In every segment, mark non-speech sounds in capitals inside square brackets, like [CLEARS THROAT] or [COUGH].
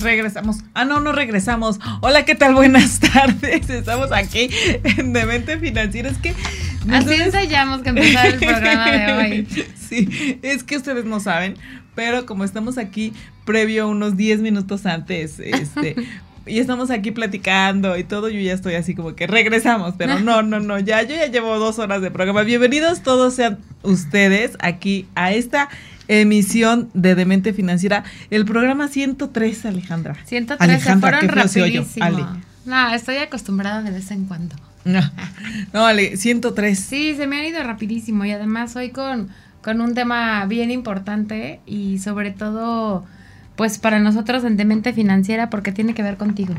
Regresamos. Ah, no, no regresamos. Hola, ¿qué tal? Buenas tardes. [LAUGHS] Estamos aquí en Demente Financiera. Es que. Así ensayamos que empezar el [LAUGHS] programa de hoy. Sí, es que ustedes no saben, pero como estamos aquí previo unos 10 minutos antes, este. [LAUGHS] y estamos aquí platicando y todo, yo ya estoy así como que regresamos, pero no, no, no, ya, yo ya llevo dos horas de programa. Bienvenidos todos sean ustedes aquí a esta emisión de Demente Financiera, el programa 103, Alejandra. 103, Alejandra, se fueron rapidísimo. No, estoy acostumbrada de vez en cuando. No, no, Ale, 103. Sí, se me han ido rapidísimo y además hoy con, con un tema bien importante y sobre todo pues para nosotros en Demente Financiera porque tiene que ver contigo.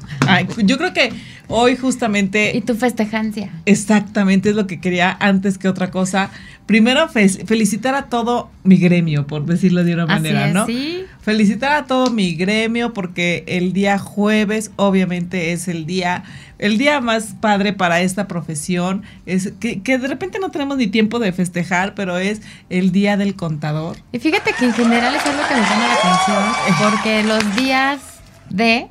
yo creo que hoy justamente... Y tu festejancia. Exactamente, es lo que quería antes que otra cosa. Primero, felicitar a todo mi gremio, por decirlo de una manera, ¿no? Sí. Felicitar a todo mi gremio porque el día jueves obviamente es el día el día más padre para esta profesión es que, que, de repente no tenemos ni tiempo de festejar, pero es el día del contador. Y fíjate que en general es algo que me llama la atención, [LAUGHS] porque los días de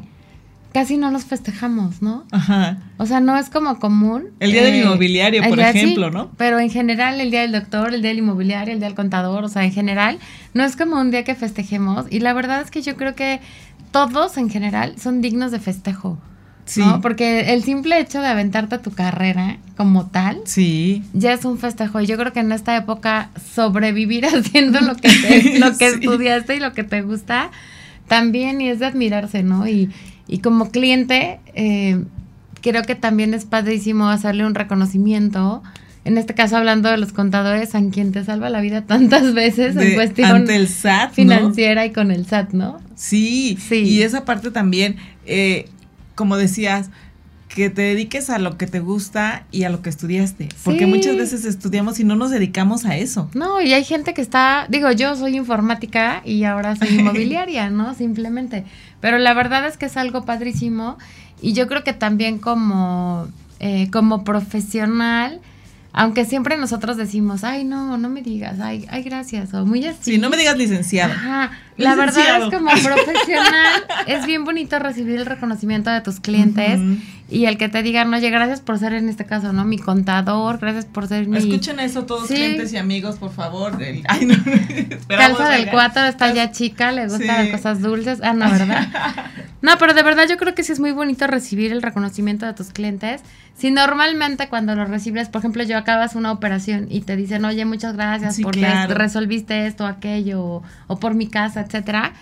casi no los festejamos, ¿no? Ajá. O sea, no es como común. El día del eh, inmobiliario, por ejemplo, ¿no? Pero en general, el día del doctor, el día del inmobiliario, el día del contador, o sea, en general, no es como un día que festejemos. Y la verdad es que yo creo que todos en general son dignos de festejo. Sí. Porque el simple hecho de aventarte a tu carrera como tal, sí. ya es un festejo. Y yo creo que en esta época sobrevivir [LAUGHS] haciendo lo que, lo que [LAUGHS] estudiaste y lo que te gusta, también y es de admirarse, ¿no? Y, y como cliente, eh, creo que también es padrísimo hacerle un reconocimiento. En este caso, hablando de los contadores, a quien te salva la vida tantas veces en cuestión ante el SAT, financiera y con el SAT, ¿no? Sí, sí. Y esa parte también, eh, como decías, que te dediques a lo que te gusta y a lo que estudiaste. Porque muchas veces estudiamos y no nos dedicamos a eso. No, y hay gente que está, digo, yo soy informática y ahora soy [LAUGHS] inmobiliaria, ¿no? Simplemente. Pero la verdad es que es algo padrísimo y yo creo que también como, eh, como profesional aunque siempre nosotros decimos, ay, no, no me digas, ay, ay, gracias, o muy así. Sí, no me digas licenciado. Ajá. La verdad es como [LAUGHS] profesional, es bien bonito recibir el reconocimiento de tus clientes y el que te digan, oye, gracias por ser en este caso, ¿no? Mi contador, gracias por ser mi... Escuchen eso todos clientes y amigos, por favor. ay, no. [LAUGHS] Calza del 4 está ya chica, le gustan las cosas dulces. Ah, no, ¿verdad? [LAUGHS] No, pero de verdad yo creo que sí es muy bonito recibir el reconocimiento de tus clientes. Si normalmente cuando lo recibes, por ejemplo, yo acabas una operación y te dicen, oye, muchas gracias porque resolviste esto, aquello, o, por mi casa, etcétera.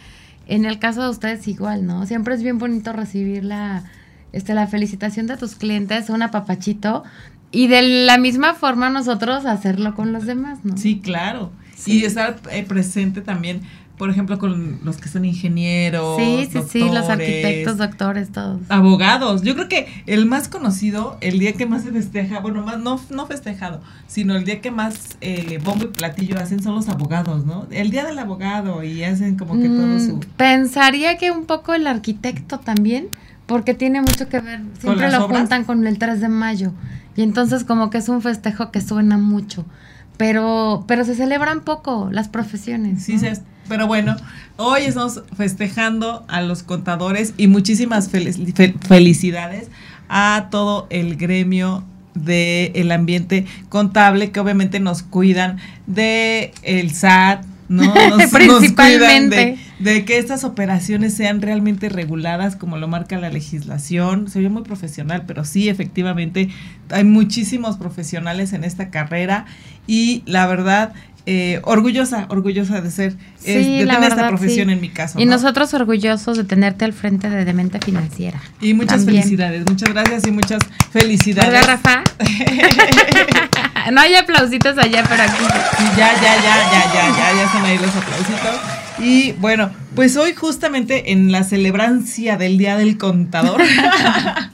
En el caso de ustedes igual, ¿no? Siempre es bien bonito recibir la, este, la felicitación de tus clientes, un apapachito, y de la misma forma nosotros hacerlo con los demás, ¿no? Sí, claro. Y estar eh, presente también por ejemplo, con los que son ingenieros. Sí, sí, sí, los arquitectos, doctores, todos. Abogados. Yo creo que el más conocido, el día que más se festeja, bueno, más no, no festejado, sino el día que más eh, bombo y platillo hacen son los abogados, ¿no? El día del abogado y hacen como que todo su... Mm, pensaría que un poco el arquitecto también, porque tiene mucho que ver, siempre lo juntan con el 3 de mayo. Y entonces como que es un festejo que suena mucho. Pero, pero se celebran poco las profesiones. Sí, se pero bueno, hoy estamos festejando a los contadores y muchísimas felicidades a todo el gremio del ambiente contable que obviamente nos cuidan de el SAT, ¿no? [LAUGHS] Nos, Principalmente. de, que estas operaciones sean realmente reguladas como lo marca la legislación. Se muy profesional, pero sí, efectivamente, hay muchísimos profesionales en esta carrera y la verdad eh, orgullosa, orgullosa de ser, de tener esta profesión en mi caso. Y nosotros orgullosos de tenerte al frente de Demente Financiera. Y muchas felicidades, muchas gracias y muchas felicidades. Hola, Rafa? [LAUGHS] no hay aplausitos allá, pero aquí. ya, ya, ya, ya, ya, ya, ya están ahí los aplausitos. Y bueno, pues hoy justamente en la celebrancia del Día del Contador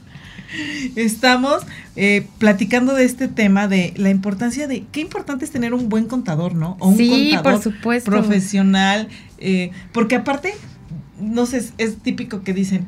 [LAUGHS] estamos eh, platicando de este tema de la importancia de qué importante es tener un buen contador, ¿no? O un sí, por supuesto. profesional, eh, porque aparte, no sé, es, típico que dicen,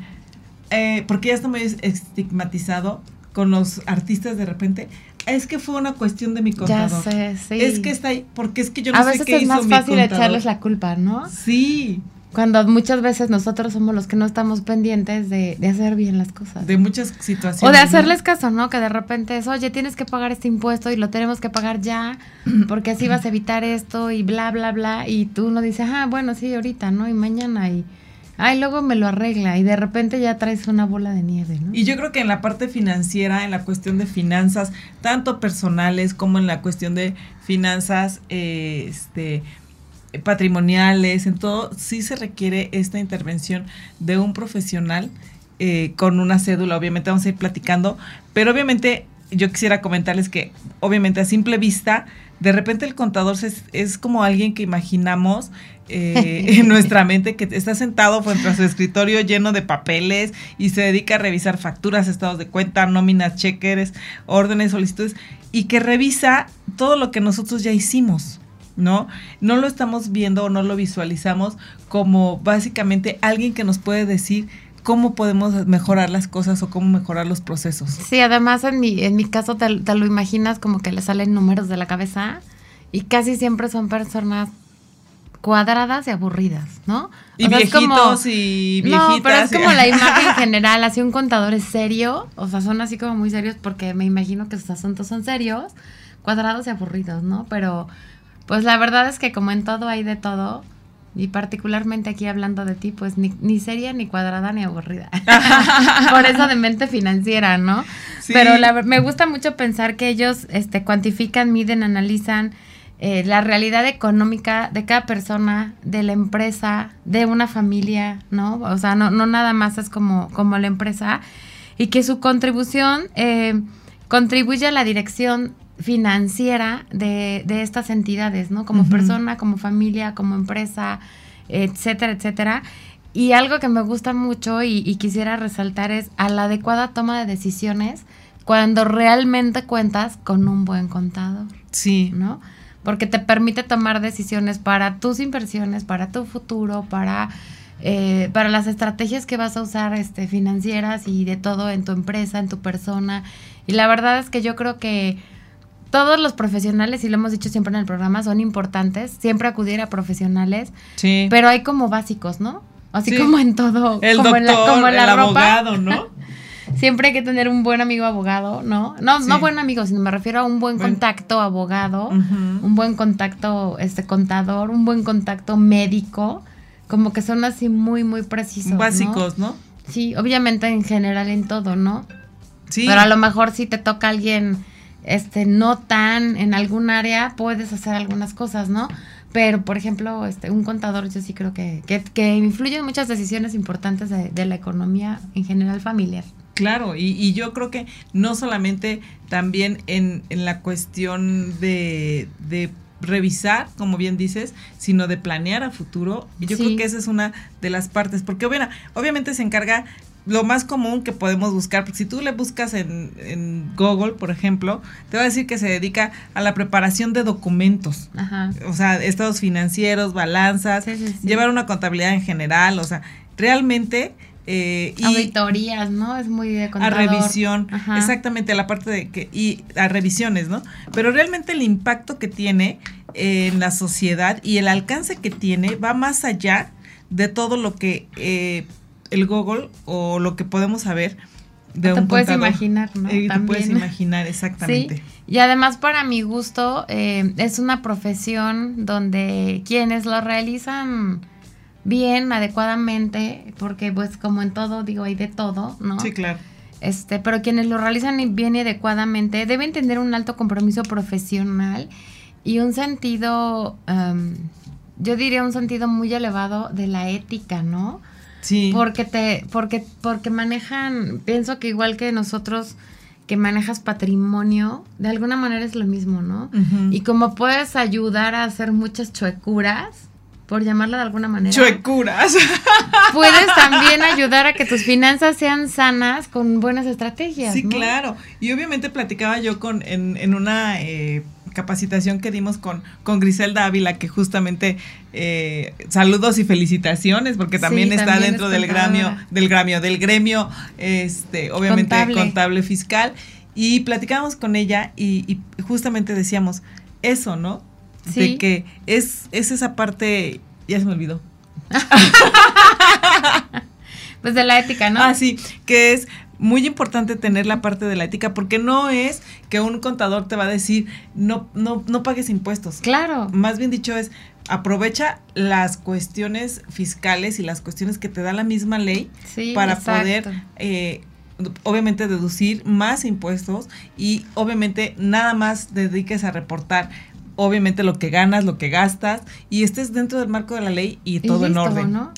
eh, porque ya está muy estigmatizado con los artistas de repente, es que fue una cuestión de mi contador. Ya sé, sí. Es que está ahí, porque es que yo no sé qué hizo A veces es más fácil echarles la culpa, ¿no? Sí. Cuando muchas veces nosotros somos los que no estamos pendientes de, hacer bien las cosas. De muchas situaciones. O de hacerles caso, ¿no? Que de repente es, oye, tienes que pagar este impuesto y lo tenemos que pagar ya, [CLEARS THROAT] porque así vas a evitar esto y bla, bla, bla. Y tú no dices, ah, bueno, sí, ahorita, ¿no? Y mañana y... Ay, luego me lo arregla y de repente ya traes una bola de nieve, ¿no? Y yo creo que en la parte financiera, en la cuestión de finanzas, tanto personales como en la cuestión de finanzas, eh, este patrimoniales, en todo, sí se requiere esta intervención de un profesional eh, con una cédula. Obviamente vamos a ir platicando, pero obviamente yo quisiera comentarles que obviamente a simple vista, de repente el contador es, es como alguien que imaginamos eh, [LAUGHS] en nuestra mente que está sentado frente a su escritorio lleno de papeles y se dedica a revisar facturas, estados de cuenta, nóminas, cheques, órdenes, solicitudes y que revisa todo lo que nosotros ya hicimos. ¿No? No lo estamos viendo o no lo visualizamos como básicamente alguien que nos puede decir cómo podemos mejorar las cosas o cómo mejorar los procesos. Sí, además en mi, en mi caso te, lo imaginas como que le salen números de la cabeza y casi siempre son personas cuadradas y aburridas, ¿no? Y viejitos y viejitas. No, pero es como la [LAUGHS] imagen general, así un contador es serio, o sea, son así como muy serios porque me imagino que sus asuntos son serios, cuadrados y aburridos, ¿no? Pero pues la verdad es que como en todo hay de todo, y particularmente aquí hablando de ti, pues ni, ni seria, ni cuadrada, ni aburrida. [LAUGHS] Por eso de mente financiera, ¿no? Pero la, me gusta mucho pensar que ellos este, cuantifican, miden, analizan eh, la realidad económica de cada persona, de la empresa, de una familia, ¿no? O sea, no, no nada más es como, como la empresa. Y que su contribución eh, contribuye a la dirección financiera de, de estas entidades, ¿no? Como persona, como familia, como empresa, etcétera, etcétera. Y algo que me gusta mucho y, quisiera resaltar es a la adecuada toma de decisiones cuando realmente cuentas con un buen contador. Sí. ¿No? Porque te permite tomar decisiones para tus inversiones, para tu futuro, para, eh, para las estrategias que vas a usar este, financieras y de todo en tu empresa, en tu persona. Y la verdad es que yo creo que todos los profesionales, y lo hemos dicho siempre en el programa, son importantes, siempre acudir a profesionales, sí. pero hay como básicos, ¿no? Así como en todo, el como doctor, en como el abogado, ¿no? [LAUGHS] siempre hay que tener un buen amigo abogado, ¿no? No, no buen amigo, sino me refiero a un buen contacto abogado, un buen contacto este contador, un buen contacto médico, como que son así muy muy precisos, básicos, ¿no? Sí, obviamente en general en todo, ¿no? Sí. Pero a lo mejor si te toca alguien este, no tan en algún área, puedes hacer algunas cosas, ¿no? Pero, por ejemplo, este, un contador yo sí creo que, que, influye en muchas decisiones importantes de, la economía en general familiar. Claro, y, y, yo creo que no solamente también en, en la cuestión de, de revisar, como bien dices, sino de planear a futuro. Y yo creo que esa es una de las partes, porque obviamente se encarga lo más común que podemos buscar, porque si tú le buscas en, en, Google, por ejemplo, te va a decir que se dedica a la preparación de documentos, Ajá. o sea, estados financieros, balanzas, llevar una contabilidad en general, o sea, realmente... Eh, y Auditorías, ¿no? Es muy de contador. A revisión, exactamente, a la parte de que, y a revisiones, ¿no? Pero realmente el impacto que tiene en la sociedad y el alcance que tiene va más allá de todo lo que eh, el Google o lo que podemos saber de te puedes imaginar, ¿no? Eh, te puedes imaginar, exactamente. Y además, para mi gusto, eh, es una profesión donde quienes lo realizan bien, adecuadamente, porque pues como en todo, digo, hay de todo, ¿no? Sí, claro. Este, pero quienes lo realizan bien y adecuadamente deben tener un alto compromiso profesional y un sentido, yo diría un sentido muy elevado de la ética, ¿no? Sí. Porque te, porque, porque manejan, pienso que igual que nosotros que manejas patrimonio, de alguna manera es lo mismo, ¿no? Y como puedes ayudar a hacer muchas chuecuras, por llamarla de alguna manera. Chuecuras. [LAUGHS] Puedes también ayudar a que tus finanzas sean sanas con buenas estrategias. Sí, claro. Y obviamente platicaba yo con en, en una eh, capacitación que dimos con, con Griselda Ávila, que justamente eh, saludos y felicitaciones, porque también está dentro del gremio, del gremio, del gremio, este, obviamente contable, fiscal. Y platicábamos con ella y, y justamente decíamos eso, ¿no? De que es, es esa parte, ya se me olvidó. [LAUGHS] pues de la ética, ¿no? Ah, sí, que es muy importante tener la parte de la ética porque no es que un contador te va a decir no no no pagues impuestos. Claro. Más bien dicho es aprovecha las cuestiones fiscales y las cuestiones que te da la misma ley para poder eh, obviamente deducir más impuestos y obviamente nada más dediques a reportar obviamente lo que ganas, lo que gastas y estés dentro del marco de la ley y todo en orden. ¿no?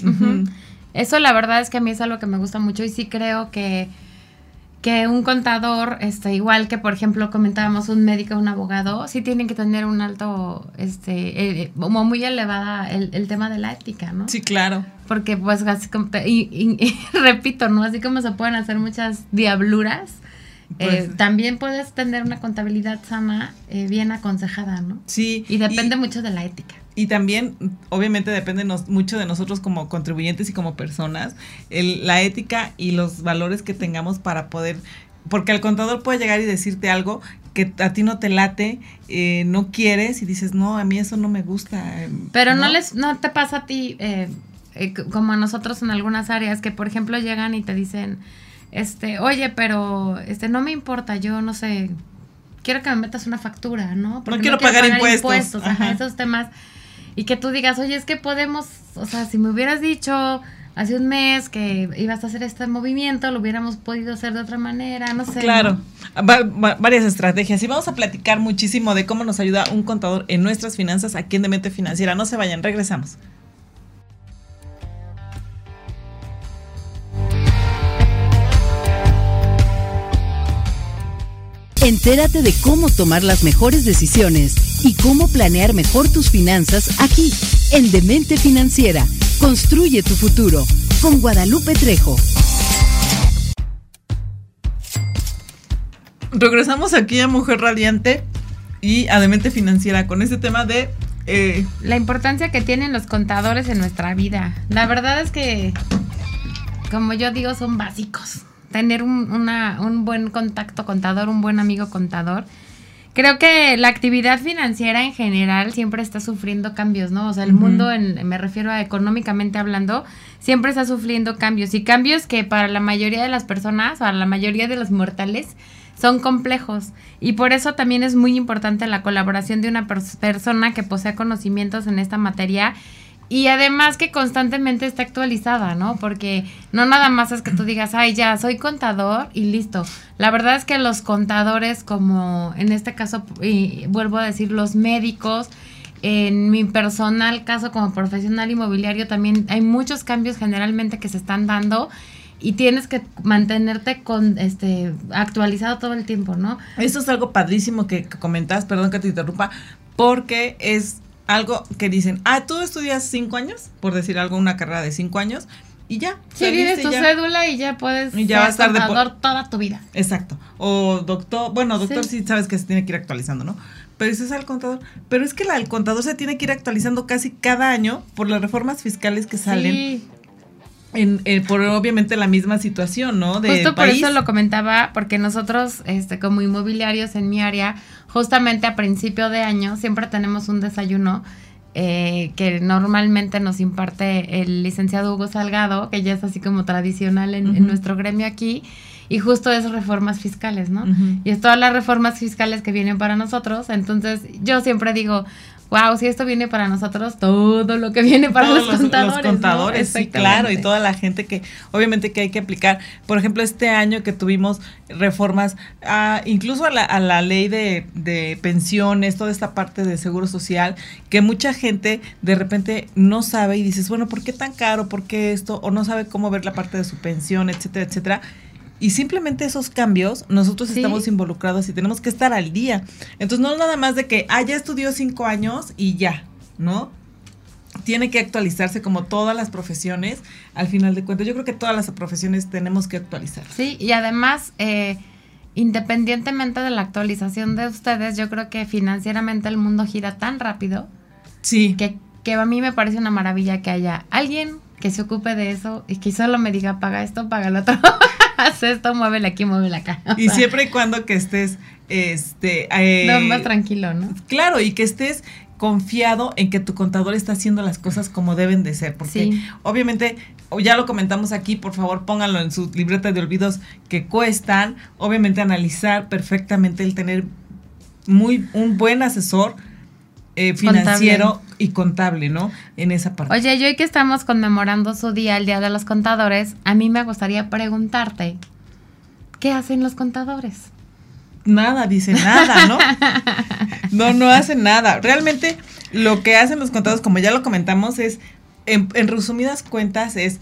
Eso la verdad es que a mí es algo que me gusta mucho y sí creo que que un contador, este, igual que por ejemplo comentábamos un médico, un abogado, sí tienen que tener un alto, este, eh, como muy elevada el, el, tema de la ética, ¿no? Sí, claro. Porque pues así como, y, [LAUGHS] repito, ¿no? Así como se pueden hacer muchas diabluras, eh, pues, también puedes tener una contabilidad sana, eh, bien aconsejada, ¿no? Sí. Y depende mucho de la ética. Y también, obviamente, depende mucho de nosotros como contribuyentes y como personas, el, la ética y los valores que tengamos para poder porque el contador puede llegar y decirte algo que a ti no te late, eh, no quieres y dices, no, a mí eso no me gusta. Em, Pero no, les, no te pasa a ti, como a nosotros en algunas áreas, que por ejemplo llegan y te dicen, este, oye, pero este no me importa, yo no sé, quiero que me metas una factura, ¿no? Porque no quiero, pagar, impuestos. esos temas. Y que tú digas, oye, es que podemos, o sea, si me hubieras dicho hace un mes que ibas a hacer este movimiento, lo hubiéramos podido hacer de otra manera, no sé. Claro, varias estrategias. Y vamos a platicar muchísimo de cómo nos ayuda un contador en nuestras finanzas aquí en Demente Financiera. No se vayan, regresamos. Entérate de cómo tomar las mejores decisiones y cómo planear mejor tus finanzas aquí, en Demente Financiera. Construye tu futuro con Guadalupe Trejo. Regresamos aquí a Mujer Radiante y a Demente Financiera con este tema de... Eh, la importancia que tienen los contadores en nuestra vida. La verdad es que, como yo digo, son básicos tener un, una, un buen contacto contador, un buen amigo contador. Creo que la actividad financiera en general siempre está sufriendo cambios, ¿no? O sea, el mundo, en, me refiero a económicamente hablando, siempre está sufriendo cambios y cambios que para la mayoría de las personas, para la mayoría de los mortales, son complejos. Y por eso también es muy importante la colaboración de una persona que posea conocimientos en esta materia y además que constantemente está actualizada, ¿no? Porque no nada más es que tú digas, ay, ya, soy contador y listo. La verdad es que los contadores, como en este caso, y vuelvo a decir, los médicos, en mi personal caso como profesional inmobiliario también hay muchos cambios generalmente que se están dando y tienes que mantenerte con este actualizado todo el tiempo, ¿no? Eso es algo padrísimo que, comentas, perdón que te interrumpa, porque es algo que dicen, ah, tú estudias cinco años, por decir algo, una carrera de cinco años, y ya. Sí, vives tu cédula y ya puedes y ya ser a estar toda tu vida. Exacto. O doctor, bueno, doctor sí. sabes que se tiene que ir actualizando, ¿no? Pero eso es al contador. Pero es que la, el contador se tiene que ir actualizando casi cada año por las reformas fiscales que salen. Sí. En, eh, por obviamente la misma situación, ¿no? De Justo por eso lo comentaba, porque nosotros, este, como inmobiliarios en mi área, justamente a principio de año siempre tenemos un desayuno eh, que normalmente nos imparte el licenciado Hugo Salgado, que ya es así como tradicional en, nuestro gremio aquí, y justo es reformas fiscales, ¿no? Y es todas las reformas fiscales que vienen para nosotros, entonces yo siempre digo, wow, si esto viene para nosotros, todo lo que viene para los, contadores. Los contadores, sí, claro, y toda la gente que obviamente que hay que aplicar. Por ejemplo, este año que tuvimos reformas, a, incluso a la, a la ley de, de, pensiones, toda esta parte de seguro social, que mucha gente de repente no sabe y dices, bueno, ¿por qué tan caro? ¿Por qué esto? O no sabe cómo ver la parte de su pensión, etcétera, etcétera y simplemente esos cambios, nosotros estamos involucrados y tenemos que estar al día. Entonces, no nada más de que, ah, ya estudió cinco años y ya, ¿no? tiene que actualizarse como todas las profesiones, al final de cuentas. Yo creo que todas las profesiones tenemos que actualizar. Sí, y además, eh, independientemente de la actualización de ustedes, yo creo que financieramente el mundo gira tan rápido. Sí. Que, que a mí me parece una maravilla que haya alguien que se ocupe de eso y que solo me diga, paga esto, paga lo otro. [LAUGHS] Haz esto, muévele aquí, muévele acá. y siempre y cuando que estés, este... Eh, más tranquilo, ¿no? Claro, y que estés confiado en que tu contador está haciendo las cosas como deben de ser, porque obviamente ya lo comentamos aquí, por favor pónganlo en su libreta de olvidos que cuestan, obviamente analizar perfectamente el tener muy un buen asesor eh, financiero y contable, ¿no? En esa parte. Oye, yo hoy que estamos conmemorando su día, el Día de los Contadores, a mí me gustaría preguntarte, ¿qué hacen los contadores? Nada, dice nada, ¿no? [LAUGHS] No, no hacen nada. Realmente lo que hacen los contadores, como ya lo comentamos, es, en, en resumidas cuentas, es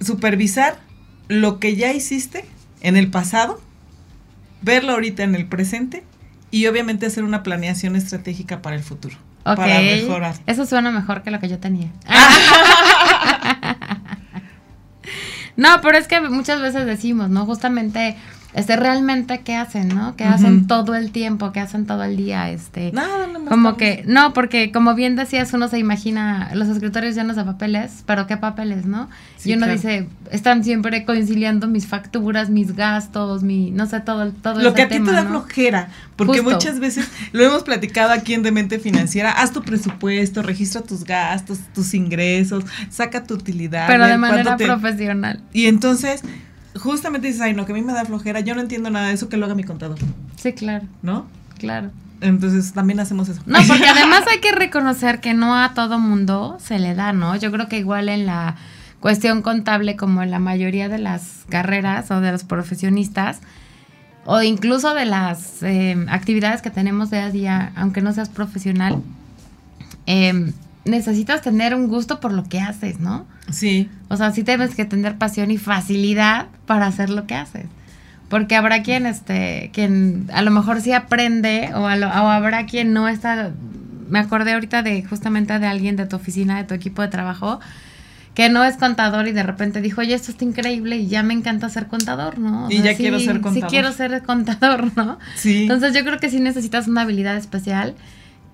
supervisar lo que ya hiciste en el pasado, verlo ahorita en el presente y obviamente hacer una planeación estratégica para el futuro. Para mejorar. Eso suena mejor que lo que yo tenía. [LAUGHS] no, pero es que muchas veces decimos, ¿no? Justamente este realmente qué hacen, ¿no? ¿Qué hacen todo el tiempo? ¿Qué hacen todo el día? Este, Nada, no como que no, porque como bien decías, uno se imagina los escritorios llenos de papeles, pero qué papeles, ¿no? y uno dice, están siempre conciliando mis facturas, mis gastos, mi no sé todo todo Lo que a ti te da flojera, porque muchas veces lo hemos platicado aquí en Demente Financiera, haz tu presupuesto, registra tus gastos, tus ingresos, saca tu utilidad, pero de manera profesional. Y entonces justamente dices, ay, no, que a mí me da flojera, yo no entiendo nada de eso, que lo haga mi contador. Sí, claro. ¿No? Claro. Entonces también hacemos eso. No, porque además hay que reconocer que no a todo mundo se le da, ¿no? Yo creo que igual en la cuestión contable, como en la mayoría de las carreras o de los profesionistas, o incluso de las eh, actividades que tenemos día a día, aunque no seas profesional, eh, necesitas tener un gusto por lo que haces, ¿no? Sí. O sea, sí tienes que tener pasión y facilidad para hacer lo que haces. Porque habrá quien, este, quien a lo mejor sí aprende o, habrá quien no está... Me acordé ahorita de justamente de alguien de tu oficina, de tu equipo de trabajo, que no es contador y de repente dijo, oye, esto está increíble y ya me encanta ser contador, ¿no? y ya quiero ser contador. Sí quiero ser contador, ¿no? Sí. Entonces yo creo que sí necesitas una habilidad especial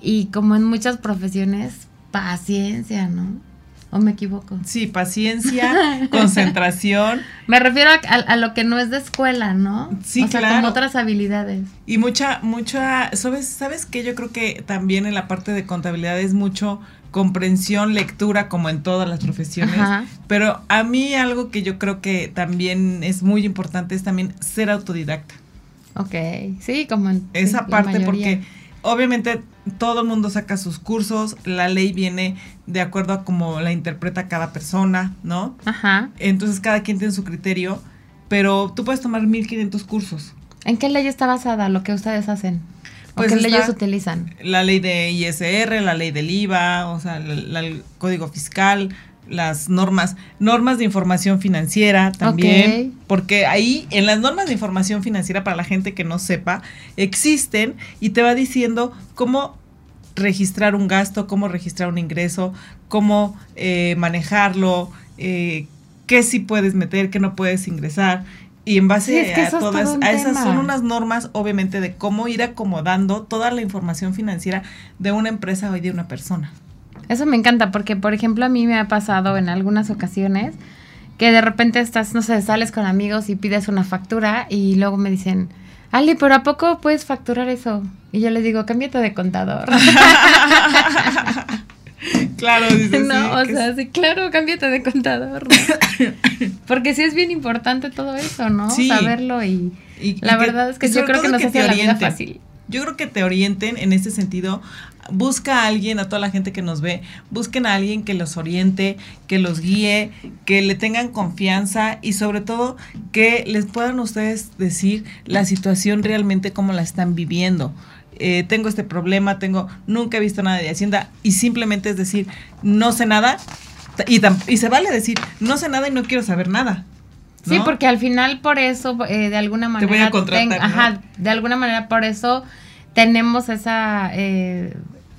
y como en muchas profesiones, paciencia, ¿no? ¿O me equivoco? Sí, paciencia, [LAUGHS] concentración. Me refiero a, lo que no es de escuela, ¿no? Sí, o sea, claro. Como otras habilidades. Y mucha, mucha, ¿sabes, ¿sabes qué? Yo creo que también en la parte de contabilidad es mucho comprensión, lectura, como en todas las profesiones. Pero a mí algo que yo creo que también es muy importante es también ser autodidacta. Ok, sí, como en... Esa parte, porque obviamente todo el mundo saca sus cursos, la ley viene de acuerdo a cómo la interpreta cada persona, ¿no? Ajá. Entonces cada quien tiene su criterio, pero tú puedes tomar 1500 cursos. ¿En qué ley está basada lo que ustedes hacen? ¿O pues qué leyes utilizan? La ley de ISR, la ley del IVA, o sea, el código fiscal, las normas, normas de información financiera también, porque ahí en las normas de información financiera para la gente que no sepa, existen y te va diciendo cómo registrar un gasto, cómo registrar un ingreso, cómo eh, manejarlo, eh, qué sí puedes meter, qué no puedes ingresar. Y en base a todas, a esas son unas normas, obviamente, de cómo ir acomodando toda la información financiera de una empresa o de una persona. Eso me encanta porque, por ejemplo, a mí me ha pasado en algunas ocasiones que de repente estás, no sé, sales con amigos y pides una factura y luego me dicen, Ali, pero ¿a poco puedes facturar eso? Y yo les digo, cámbiate de contador. [LAUGHS] claro, dices. No, o sea, sí, claro, cámbiate de contador. [LAUGHS] Porque sí es bien importante todo eso, ¿no? Sí. Saberlo y, la verdad es que yo creo que nos hace la vida fácil. Yo creo que te orienten en ese sentido busca a alguien, a toda la gente que nos ve, busquen a alguien que los oriente, que los guíe, que le tengan confianza y sobre todo que les puedan ustedes decir la situación realmente como la están viviendo. Eh, tengo este problema, tengo, nunca he visto nada de Hacienda y simplemente es decir, no sé nada y, y se vale decir, no sé nada y no quiero saber nada. Sí, porque al final por eso, eh, de alguna manera, Te voy a ajá, de alguna manera por eso tenemos esa eh,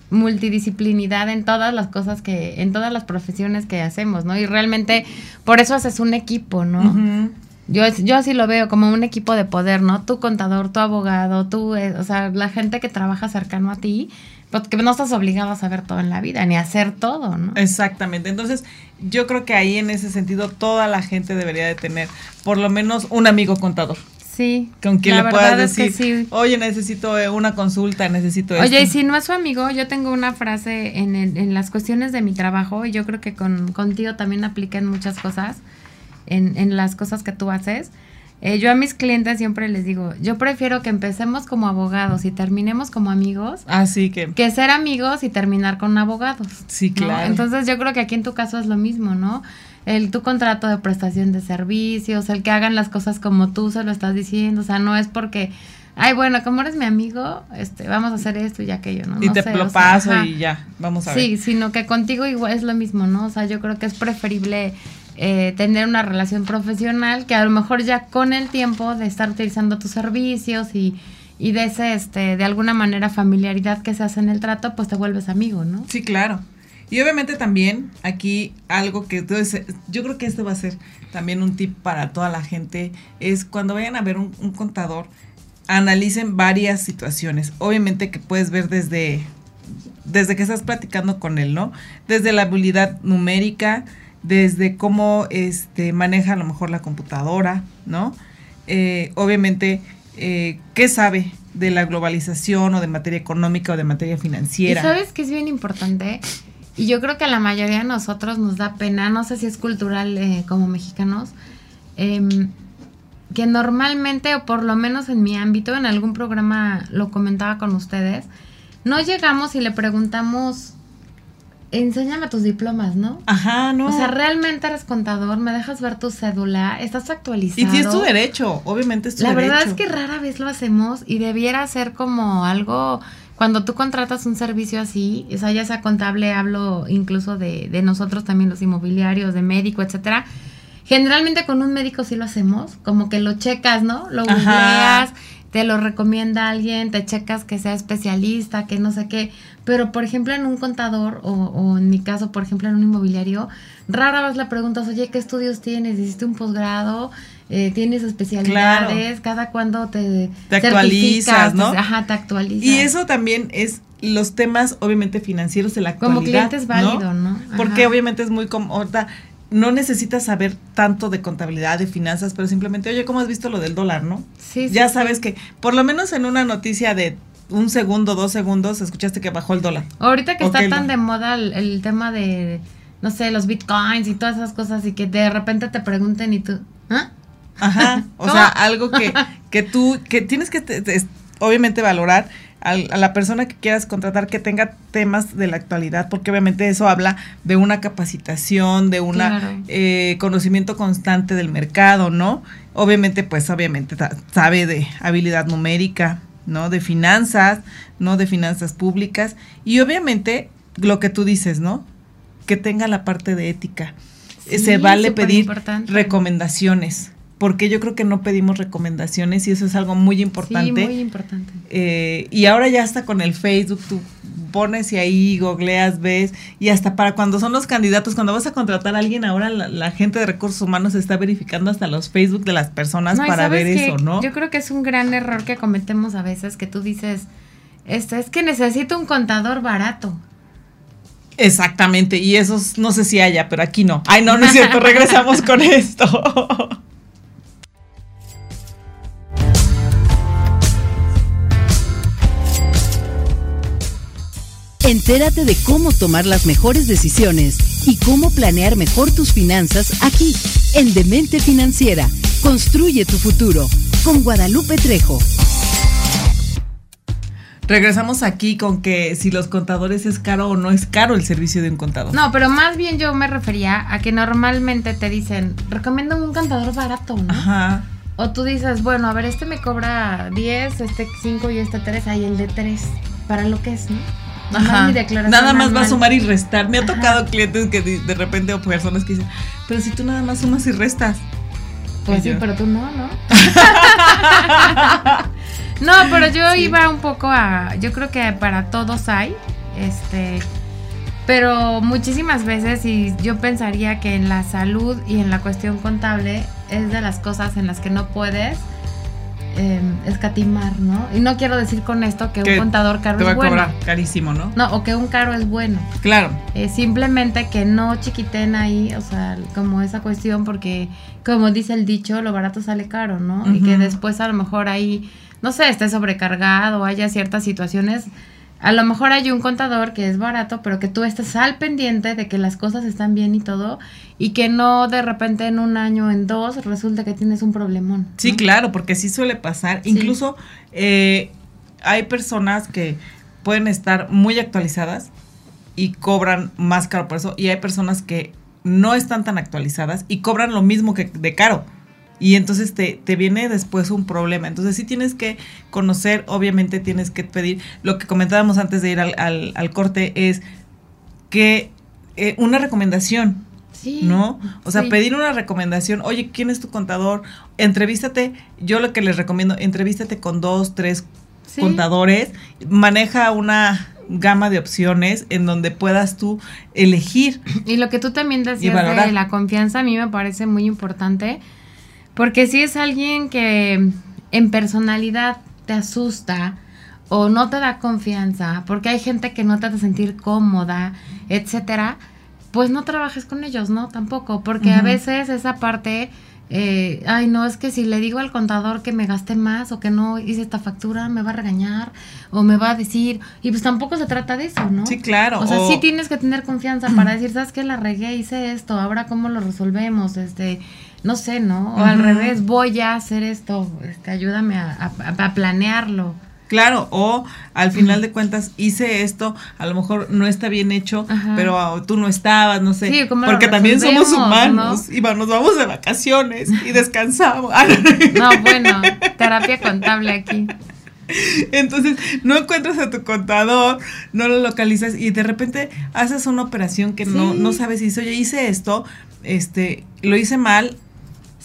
multidisciplinidad en todas las cosas que, en todas las profesiones que hacemos, ¿no? Y realmente por eso haces un equipo, ¿no? Yo, yo así lo veo, como un equipo de poder, ¿no? Tu contador, tu abogado, tú, eh, o sea, la gente que trabaja cercano a ti, porque no estás obligado a saber todo en la vida, ni a hacer todo, ¿no? Exactamente. Entonces, yo creo que ahí en ese sentido toda la gente debería de tener por lo menos un amigo contador. Sí. Con quien le puedas decir, oye, necesito eh, una consulta, necesito esto. Oye, y si no es su amigo, yo tengo una frase en, en las cuestiones de mi trabajo y yo creo que con, contigo también aplica en muchas cosas en, en las cosas que tú haces. Eh, yo a mis clientes siempre les digo, yo prefiero que empecemos como abogados y terminemos como amigos. Así que. Que ser amigos y terminar con abogados. Sí, claro. Entonces yo creo que aquí en tu caso es lo mismo, ¿no? El tu contrato de prestación de servicios, el que hagan las cosas como tú se lo estás diciendo, o sea, no es porque ay, bueno, como eres mi amigo, este, vamos a hacer esto y aquello, ¿no? Y te lo paso y ya, vamos a ver. Sí, sino que contigo igual es lo mismo, ¿no? O sea, yo creo que es preferible eh, tener una relación profesional que a lo mejor ya con el tiempo de estar utilizando tus servicios y, y de ese, este, de alguna manera familiaridad que se hace en el trato, pues te vuelves amigo, ¿no? Sí, claro. Y obviamente también aquí algo que entonces, yo creo que esto va a ser también un tip para toda la gente, es cuando vayan a ver un, un contador, analicen varias situaciones. Obviamente que puedes ver desde, desde que estás platicando con él, ¿no? Desde la habilidad numérica, desde cómo este, maneja a lo mejor la computadora, ¿no? Eh, obviamente, eh, ¿qué sabe de la globalización o de materia económica o de materia financiera? ¿Y sabes que es bien importante? Y yo creo que a la mayoría de nosotros nos da pena, no sé si es cultural eh, como mexicanos, em, que normalmente, o por lo menos en mi ámbito, en algún programa lo comentaba con ustedes, no llegamos y le preguntamos enséñame tus diplomas, ¿no? Ajá, no. O sea, realmente eres contador, me dejas ver tu cédula, estás actualizado. Y si es tu derecho, obviamente es tu La derecho. La verdad es que rara vez lo hacemos y debiera ser como algo, cuando tú contratas un servicio así, o sea, ya sea contable, hablo incluso de, de nosotros también los inmobiliarios, de médico, etcétera. Generalmente con un médico sí lo hacemos, como que lo checas, ¿no? Lo googleas, te lo recomienda alguien, te checas que sea especialista, que no sé qué. Pero, por ejemplo, en un contador o, o, en mi caso, por ejemplo, en un inmobiliario, rara vez le preguntas, oye, ¿qué estudios tienes? ¿Hiciste un posgrado? Eh, ¿Tienes especialidades? Claro. ¿Cada cuándo te, te actualizas, no? Ajá, te actualizas. Y eso también es los temas, obviamente, financieros de la actualidad. Como cliente es válido, ¿no? ¿no? Porque obviamente es muy como no necesitas saber tanto de contabilidad, de finanzas, pero simplemente, oye, ¿cómo has visto lo del dólar, no? Sí, sí Ya sabes sí. que, por lo menos en una noticia de un segundo, dos segundos, escuchaste que bajó el dólar. Ahorita que está tan de moda el, el, tema de, no sé, los bitcoins y todas esas cosas y que de repente te pregunten y tú, ¿ah? Ajá, o sea, [LAUGHS] algo que, que tú, que tienes que, te, te, obviamente, valorar a, la persona que quieras contratar que tenga temas de la actualidad, porque obviamente eso habla de una capacitación, de un claro. eh, conocimiento constante del mercado, ¿no? Obviamente, pues obviamente sabe de habilidad numérica, ¿no? De finanzas, ¿no? De finanzas públicas y obviamente lo que tú dices, ¿no? Que tenga la parte de ética. Sí, Se vale pedir importante. recomendaciones porque yo creo que no pedimos recomendaciones y eso es algo muy importante. Sí, muy importante. Eh, y ahora ya hasta con el Facebook tú pones y ahí googleas, ves, y hasta para cuando son los candidatos, cuando vas a contratar a alguien, ahora la, la gente de recursos humanos está verificando hasta los Facebook de las personas no, para ver eso, ¿no? Yo creo que es un gran error que cometemos a veces, que tú dices, esto es que necesito un contador barato. Exactamente, y eso no sé si haya, pero aquí no. Ay, no, no es cierto, [LAUGHS] regresamos con esto. Entérate de cómo tomar las mejores decisiones y cómo planear mejor tus finanzas aquí, en Demente Financiera. Construye tu futuro con Guadalupe Trejo. Regresamos aquí con que si los contadores es caro o no es caro el servicio de un contador. No, pero más bien yo me refería a que normalmente te dicen, recomiendo un contador barato, ¿no? Ajá. O tú dices, bueno, a ver, este me cobra 10, este 5 y este 3, ahí el de 3, para lo que es, ¿no? Ajá. Nada más va a sumar y restar. Me ha tocado clientes que de, de, repente o personas que dicen, pero si tú nada más sumas y restas. Pues sí, pero tú no, ¿no? [LAUGHS] no, pero yo iba un poco a, yo creo que para todos hay, este, pero muchísimas veces y yo pensaría que en la salud y en la cuestión contable es de las cosas en las que no puedes em, escatimar, ¿no? Y no quiero decir con esto que, un contador caro te va es bueno. A cobrar carísimo, ¿no? No, o que un caro es bueno. Claro. Eh, simplemente que no chiquiten ahí, o sea, como esa cuestión, porque como dice el dicho, lo barato sale caro, ¿no? Y que después a lo mejor ahí, no sé, esté sobrecargado, haya ciertas situaciones a lo mejor hay un contador que es barato, pero que tú estés al pendiente de que las cosas están bien y todo, y que no de repente en un año, en dos, resulta que tienes un problemón. Sí, claro, porque sí suele pasar. Incluso eh, hay personas que pueden estar muy actualizadas y cobran más caro por eso, y hay personas que no están tan actualizadas y cobran lo mismo que de caro y entonces te, te, viene después un problema. Entonces sí tienes que conocer, obviamente tienes que pedir, lo que comentábamos antes de ir al, al, corte es que eh, una recomendación. Sí, ¿No? O sea, pedir una recomendación, oye, ¿quién es tu contador? Entrevístate, yo lo que les recomiendo, entrevístate con dos, tres contadores, maneja una gama de opciones en donde puedas tú elegir. Y lo que tú también decías de la confianza a mí me parece muy importante porque si es alguien que en personalidad te asusta o no te da confianza, porque hay gente que no te hace sentir cómoda, etcétera, pues no trabajes con ellos, ¿no? Tampoco, porque a veces esa parte, eh, ay, no, es que si le digo al contador que me gasté más o que no hice esta factura, me va a regañar o me va a decir, y pues tampoco se trata de eso, ¿no? Sí, claro. O sea, sí tienes que tener confianza [CLEARS THROAT] para decir, ¿sabes qué? La regué, hice esto, ahora cómo lo resolvemos, este no sé, ¿no? O al revés, voy a hacer esto, este, ayúdame a, planearlo. Claro, o al final de cuentas hice esto, a lo mejor no está bien hecho, pero tú no estabas, no sé. Sí, porque también somos humanos y nos vamos de vacaciones [LAUGHS] y descansamos. [LAUGHS] no, bueno, terapia contable aquí. Entonces, no encuentras a tu contador, no lo localizas y de repente haces una operación que no, no sabes si hizo, oye, hice esto, este, lo hice mal,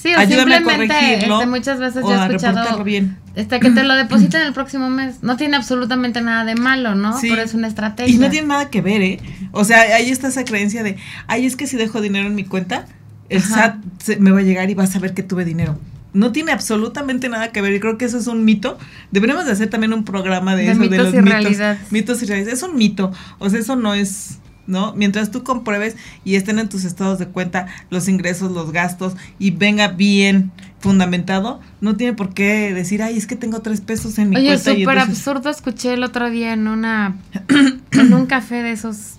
Sí, o simplemente este, muchas veces yo he escuchado bien. Este, que te lo depositen el próximo mes. No tiene absolutamente nada de malo, ¿no? Pero es una estrategia. Y no tiene nada que ver, ¿eh? O sea, ahí está esa creencia de, ay, es que si dejo dinero en mi cuenta, el SAT me va a llegar y va a saber que tuve dinero. No tiene absolutamente nada que ver y creo que eso es un mito. Deberíamos de hacer también un programa de, eso, de los mitos. Mitos y realidades. Es un mito. O sea, eso no es ¿no? Mientras tú compruebes y estén en tus estados de cuenta los ingresos, los gastos y venga bien fundamentado, no tiene por qué decir, ay, es que tengo tres pesos en mi cuenta. Oye, súper absurdo escuché el otro día en una, [CLEARS THROAT] en un café de esos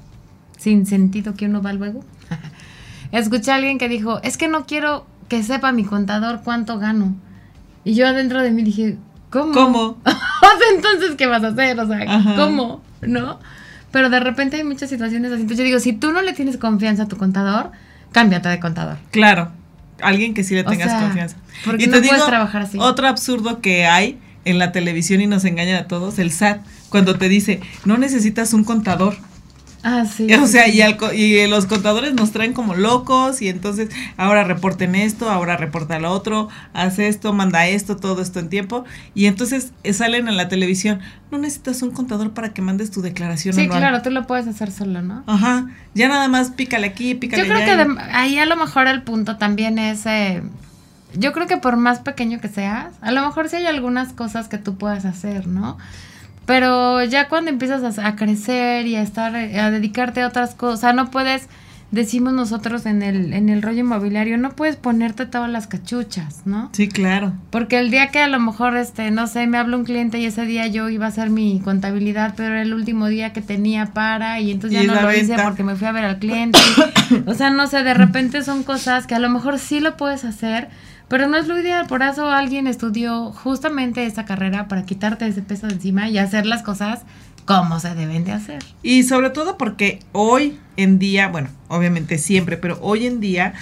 sin sentido que uno va luego. [LAUGHS] escuché a alguien que dijo, es que no quiero que sepa mi contador cuánto gano. Y yo adentro de mí dije, ¿cómo? ¿Cómo? [LAUGHS] entonces, ¿qué vas a hacer? O sea, ¿cómo? ¿No? Pero de repente hay muchas situaciones así. Entonces yo digo, si tú no le tienes confianza a tu contador, cámbiate de contador. Claro, alguien que sí le tengas confianza. Porque y te no puedes trabajar así. Otro absurdo que hay en la televisión y nos engañan a todos, el SAT, cuando te dice, no necesitas un contador. Ah, sí. [LAUGHS] O sea, y, y, los contadores nos traen como locos y entonces ahora reporten esto, ahora reporta lo otro, hace esto, manda esto, todo esto en tiempo. Y entonces eh, salen en la televisión, no necesitas un contador para que mandes tu declaración. Sí, claro, tú lo puedes hacer solo, ¿no? Ajá, ya nada más pícale aquí, pícale Yo creo que ahí a lo mejor el punto también es... Eh, yo creo que por más pequeño que seas, a lo mejor sí hay algunas cosas que tú puedas hacer, ¿no? Pero ya cuando empiezas a, crecer y a estar, a dedicarte a otras cosas, no puedes, decimos nosotros en el, en el rollo inmobiliario, no puedes ponerte todas las cachuchas, ¿no? Sí, claro. Porque el día que a lo mejor, este, no sé, me habla un cliente y ese día yo iba a hacer mi contabilidad, pero era el último día que tenía para y entonces ya no lo hice porque me fui a ver al cliente. [COUGHS] o sea, no sé, de repente son cosas que a lo mejor sí lo puedes hacer, pero no es lo ideal, por eso alguien estudió justamente esta carrera para quitarte ese peso de encima y hacer las cosas como se deben de hacer. Y sobre todo porque hoy en día, bueno, obviamente siempre, pero hoy en día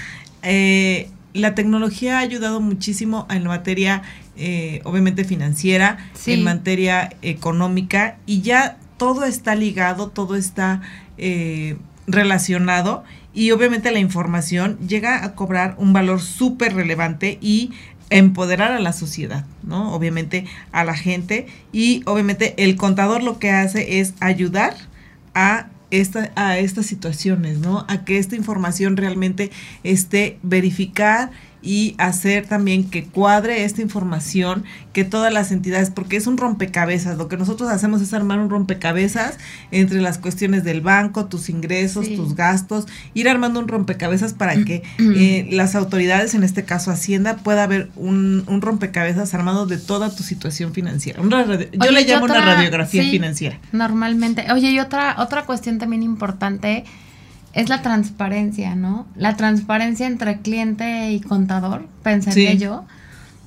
eh, la tecnología ha ayudado muchísimo en materia, eh, obviamente financiera, en materia económica y ya todo está ligado, todo está eh, relacionado y obviamente la información llega a cobrar un valor súper relevante y empoderar a la sociedad, ¿no? Obviamente a la gente y obviamente el contador lo que hace es ayudar a esta, a estas situaciones, ¿no? A que esta información realmente esté verificada y hacer también que cuadre esta información, que todas las entidades, porque es un rompecabezas, lo que nosotros hacemos es armar un rompecabezas entre las cuestiones del banco, tus ingresos, tus gastos, ir armando un rompecabezas para que [CLEARS THROAT] eh, las autoridades, en este caso Hacienda, pueda haber un, un rompecabezas armado de toda tu situación financiera. yo le llamo una radiografía financiera. Normalmente. Oye, y otra, otra cuestión también importante es la transparencia, ¿no? La transparencia entre cliente y contador, pensaría yo.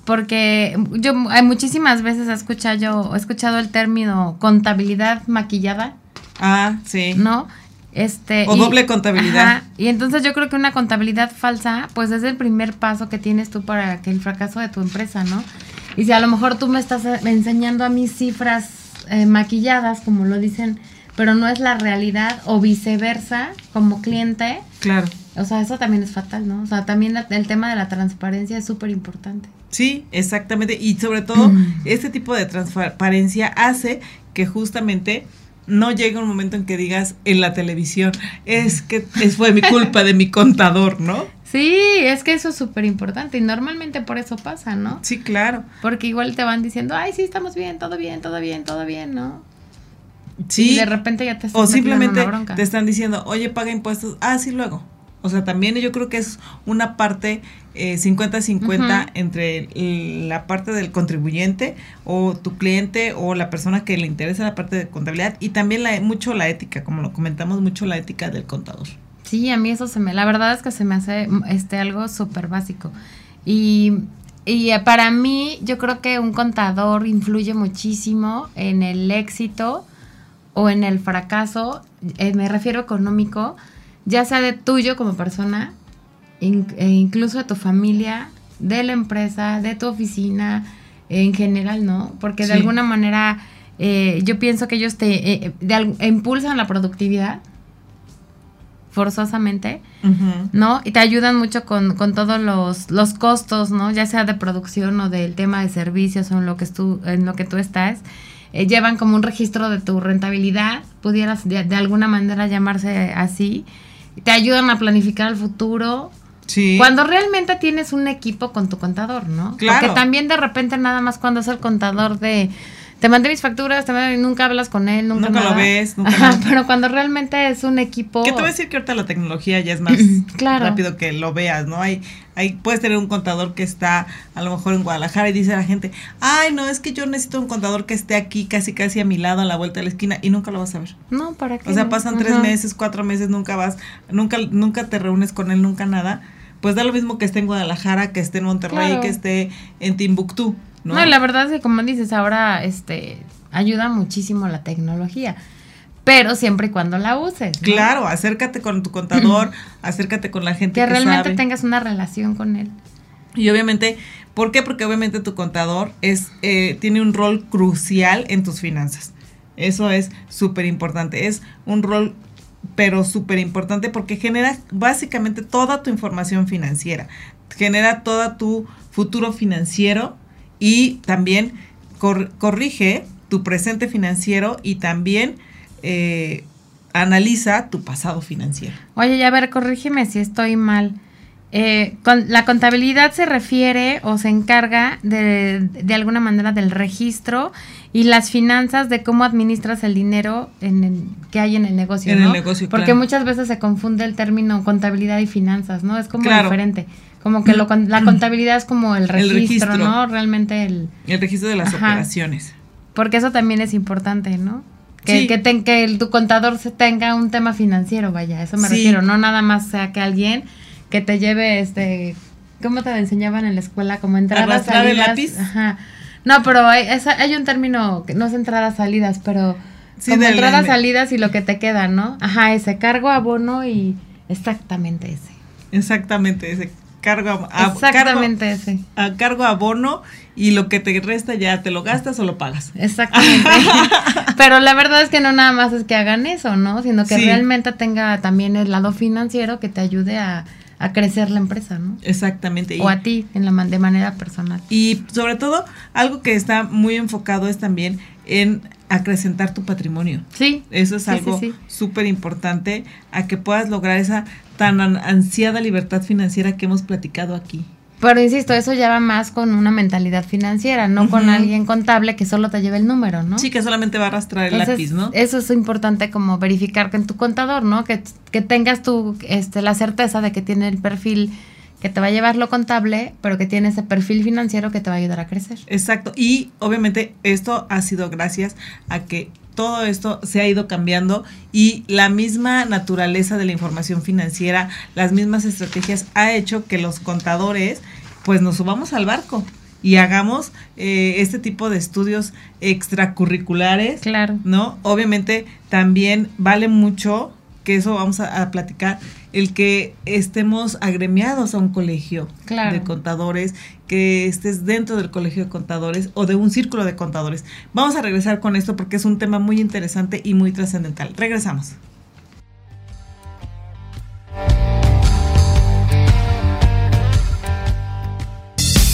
Porque yo hay muchísimas veces he escuchado, yo, he escuchado el término contabilidad maquillada. Ah, sí. ¿No? Este, o doble contabilidad. y entonces yo creo que una contabilidad falsa, pues es el primer paso que tienes tú para que el fracaso de tu empresa, ¿no? Y si a lo mejor tú me estás enseñando a mis cifras eh, maquilladas, como lo dicen pero no es la realidad o viceversa como cliente. Claro. O sea, eso también es fatal, ¿no? O sea, también el tema de la transparencia es súper importante. Sí, exactamente. Y sobre todo, este tipo de transparencia hace que justamente no llegue un momento en que digas en la televisión, es que fue mi culpa de mi [LAUGHS] contador, ¿no? Sí, es que eso es súper importante y normalmente por eso pasa, ¿no? Sí, claro. Porque igual te van diciendo, ay, sí, estamos bien, todo bien, todo bien, todo bien, ¿no? Sí. Y de repente ya te O simplemente te están diciendo, oye, paga impuestos. Ah, sí, luego. O sea, también yo creo que es una parte 50-50 eh, entre la parte del contribuyente o tu cliente o la persona que le interesa la parte de contabilidad y también la, mucho la ética, como lo comentamos, mucho la ética del contador. Sí, a mí eso se me, la verdad es que se me hace este algo súper básico. Y, y para mí yo creo que un contador influye muchísimo en el éxito o en el fracaso, eh, me refiero económico, ya sea de tuyo como persona, e incluso de tu familia, de la empresa, de tu oficina, en general, ¿no? Porque de alguna manera eh, yo pienso que ellos te eh, impulsan la productividad forzosamente, ¿no? Y te ayudan mucho con, con todos los, los, costos, ¿no? Ya sea de producción o del tema de servicios o en lo que, tú, en lo que tú estás. Eh, llevan como un registro de tu rentabilidad, pudieras de, alguna manera llamarse así, te ayudan a planificar el futuro. Sí. Cuando realmente tienes un equipo con tu contador, ¿no? Claro. Porque también de repente nada más cuando es el contador de te mandé mis facturas, te nunca hablas con él, nunca, nunca lo ves, nunca Pero cuando realmente es un equipo... ¿Qué te voy a decir que ahorita la tecnología ya es más rápido que lo veas, ¿no? Hay, hay, puedes tener un contador que está a lo mejor en Guadalajara y dice a la gente, ay, no, es que yo necesito un contador que esté aquí casi casi a mi lado, a la vuelta de la esquina, y nunca lo vas a ver. No, ¿para qué? O sea, pasan tres meses, cuatro meses, nunca vas, nunca, nunca te reúnes con él, nunca nada. Pues da lo mismo que esté en Guadalajara, que esté en Monterrey, que esté en Timbuktu. ¿No? no, la verdad es que como dices, ahora este ayuda muchísimo la tecnología pero siempre y cuando la uses. Claro, acércate con tu contador, [CLEARS THROAT] acércate con la gente que, que realmente tengas una relación con él. Y obviamente, ¿por qué? Porque obviamente tu contador es eh, tiene un rol crucial en tus finanzas. Eso es súper importante. Es un rol, pero súper importante porque genera básicamente toda tu información financiera, genera todo tu futuro financiero y también corrige tu presente financiero y también eh, analiza tu pasado financiero. Oye, ya a ver, corrígeme si estoy mal. Eh, con, la contabilidad se refiere o se encarga de, de, alguna manera del registro y las finanzas de cómo administras el dinero en que hay en el negocio. En el negocio, Porque muchas veces se confunde el término contabilidad y finanzas, ¿no? Es como diferente. Como que lo, la contabilidad es como el registro, ¿no? Realmente el... El registro de las operaciones. Porque eso también es importante, ¿no? Que, que, que tu contador se tenga un tema financiero, vaya, eso me refiero. No nada más sea que alguien que te lleve, este, ¿cómo te enseñaban en la escuela? Como entradas, salidas. lápiz? Ajá. No, pero hay, hay un término, que no es entradas, salidas, pero como entradas, salidas y lo que te queda, ¿no? Ajá, ese cargo, abono y exactamente ese. Exactamente ese cargo a, Exactamente ese. A cargo abono y lo que te resta ya te lo gastas o lo pagas. Exactamente. [LAUGHS] Pero la verdad es que no nada más es que hagan eso, ¿no? Sino que realmente tenga también el lado financiero que te ayude a, crecer la empresa, ¿no? Exactamente. O a ti en la de manera personal. Y sobre todo, algo que está muy enfocado es también en acrecentar tu patrimonio. Sí. Eso es algo súper importante a que puedas lograr esa tan ansiada libertad financiera que hemos platicado aquí. Pero insisto, eso ya va más con una mentalidad financiera, no con alguien contable que solo te lleve el número, ¿no? Sí, que solamente va a arrastrar el lápiz, ¿no? Eso es importante como verificar que en tu contador, ¿no? Que, que tengas tú este, la certeza de que tiene el perfil que te va a llevar lo contable, pero que tiene ese perfil financiero que te va a ayudar a crecer. Exacto. Y obviamente esto ha sido gracias a que todo esto se ha ido cambiando y la misma naturaleza de la información financiera, las mismas estrategias ha hecho que los contadores pues nos subamos al barco y hagamos eh, este tipo de estudios extracurriculares. Claro. ¿No? Obviamente también vale mucho que eso vamos a, platicar, el que estemos agremiados a un colegio de contadores, que estés dentro del colegio de contadores o de un círculo de contadores. Vamos a regresar con esto porque es un tema muy interesante y muy trascendental. Regresamos.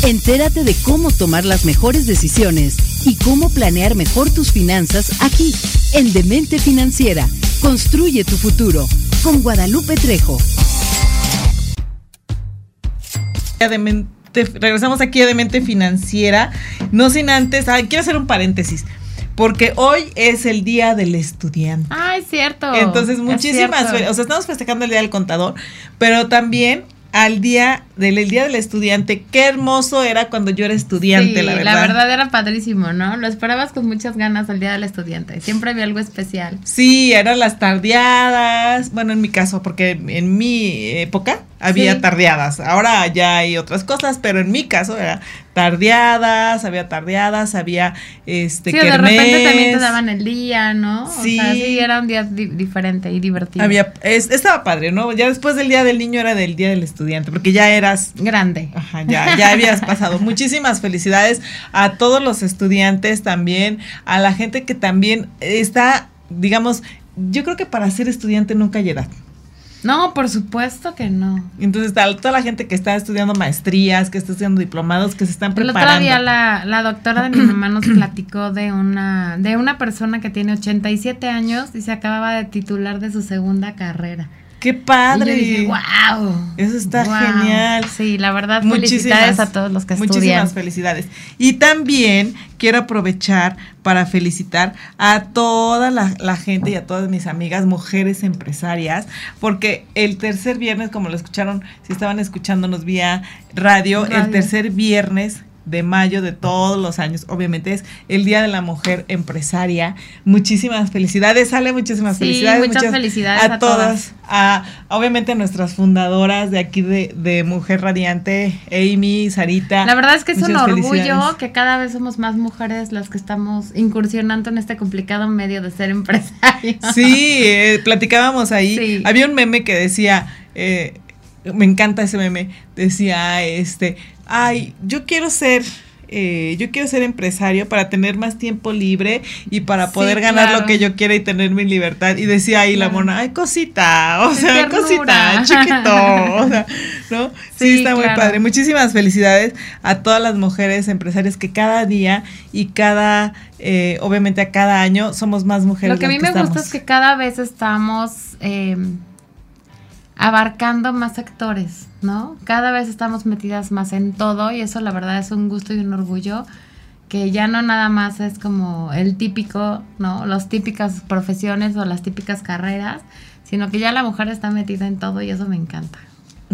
Entérate de cómo tomar las mejores decisiones y cómo planear mejor tus finanzas aquí, en Demente Financiera Construye tu futuro con Guadalupe Trejo. regresamos aquí a Demente Financiera. No sin antes, quiero hacer un paréntesis. Porque hoy es el día del estudiante. Ay, cierto. Entonces, muchísimas, o sea, estamos festejando el día del contador, pero también al día del día del estudiante. Qué hermoso era cuando yo era estudiante, la verdad. La verdad era padrísimo, ¿no? Lo esperabas con muchas ganas al día del estudiante. Siempre había algo especial. Sí, eran las tardeadas. Bueno, en mi caso, porque en mi época había tardeadas. Ahora ya hay otras cosas, pero en mi caso era tardeadas, había tardeadas, había este Sí, de repente también te daban el día, ¿no? Sí. O sea, sí, era un día diferente y divertido. Había estaba padre, ¿no? Ya después del día del niño era del día del estudiante, porque ya eras grande. Ajá, ya ya habías pasado. [LAUGHS] Muchísimas felicidades a todos los estudiantes también, a la gente que también está digamos, yo creo que para ser estudiante nunca hay edad. No, por supuesto que no. Entonces, toda la gente que está estudiando maestrías, que está estudiando diplomados, que se están preparando. El otro día la, la doctora de mi [CLEARS THROAT] mamá nos platicó de una, de una persona que tiene 87 años y se acababa de titular de su segunda carrera. ¡Qué padre! Y ¡Wow! Eso está genial. Sí, la verdad, muchísimas, felicidades a todos los que estudian. Muchísimas felicidades. Y también quiero aprovechar para felicitar a toda la, gente y a todas mis amigas mujeres empresarias, porque el tercer viernes, como lo escucharon, si estaban escuchándonos vía radio. el tercer viernes de mayo de todos los años. Obviamente es el Día de la Mujer Empresaria. Muchísimas felicidades, Ale, muchísimas felicidades. Muchas, felicidades a, todas. A, obviamente a nuestras fundadoras de aquí de, Mujer Radiante, Amy, Sarita. La verdad es que es un orgullo que cada vez somos más mujeres las que estamos incursionando en este complicado medio de ser empresarios. Sí, eh, platicábamos ahí. Había un meme que decía... Eh, me encanta ese meme, decía, este, ay, yo quiero ser eh, yo quiero ser empresario para tener más tiempo libre y para poder ganar lo que yo quiera y tener mi libertad. Y decía ahí la mona, ay, cosita, o sea, cosita, chiquito, o sea, ¿no? [LAUGHS] Sí, está muy padre. Muchísimas felicidades a todas las mujeres empresarias que cada día y cada, eh, obviamente a cada año somos más mujeres. Lo que a mí me gusta es que cada vez estamos... Eh, abarcando más sectores, ¿no? Cada vez estamos metidas más en todo y eso la verdad es un gusto y un orgullo que ya no nada más es como el típico, ¿no? Las típicas profesiones o las típicas carreras, sino que ya la mujer está metida en todo y eso me encanta.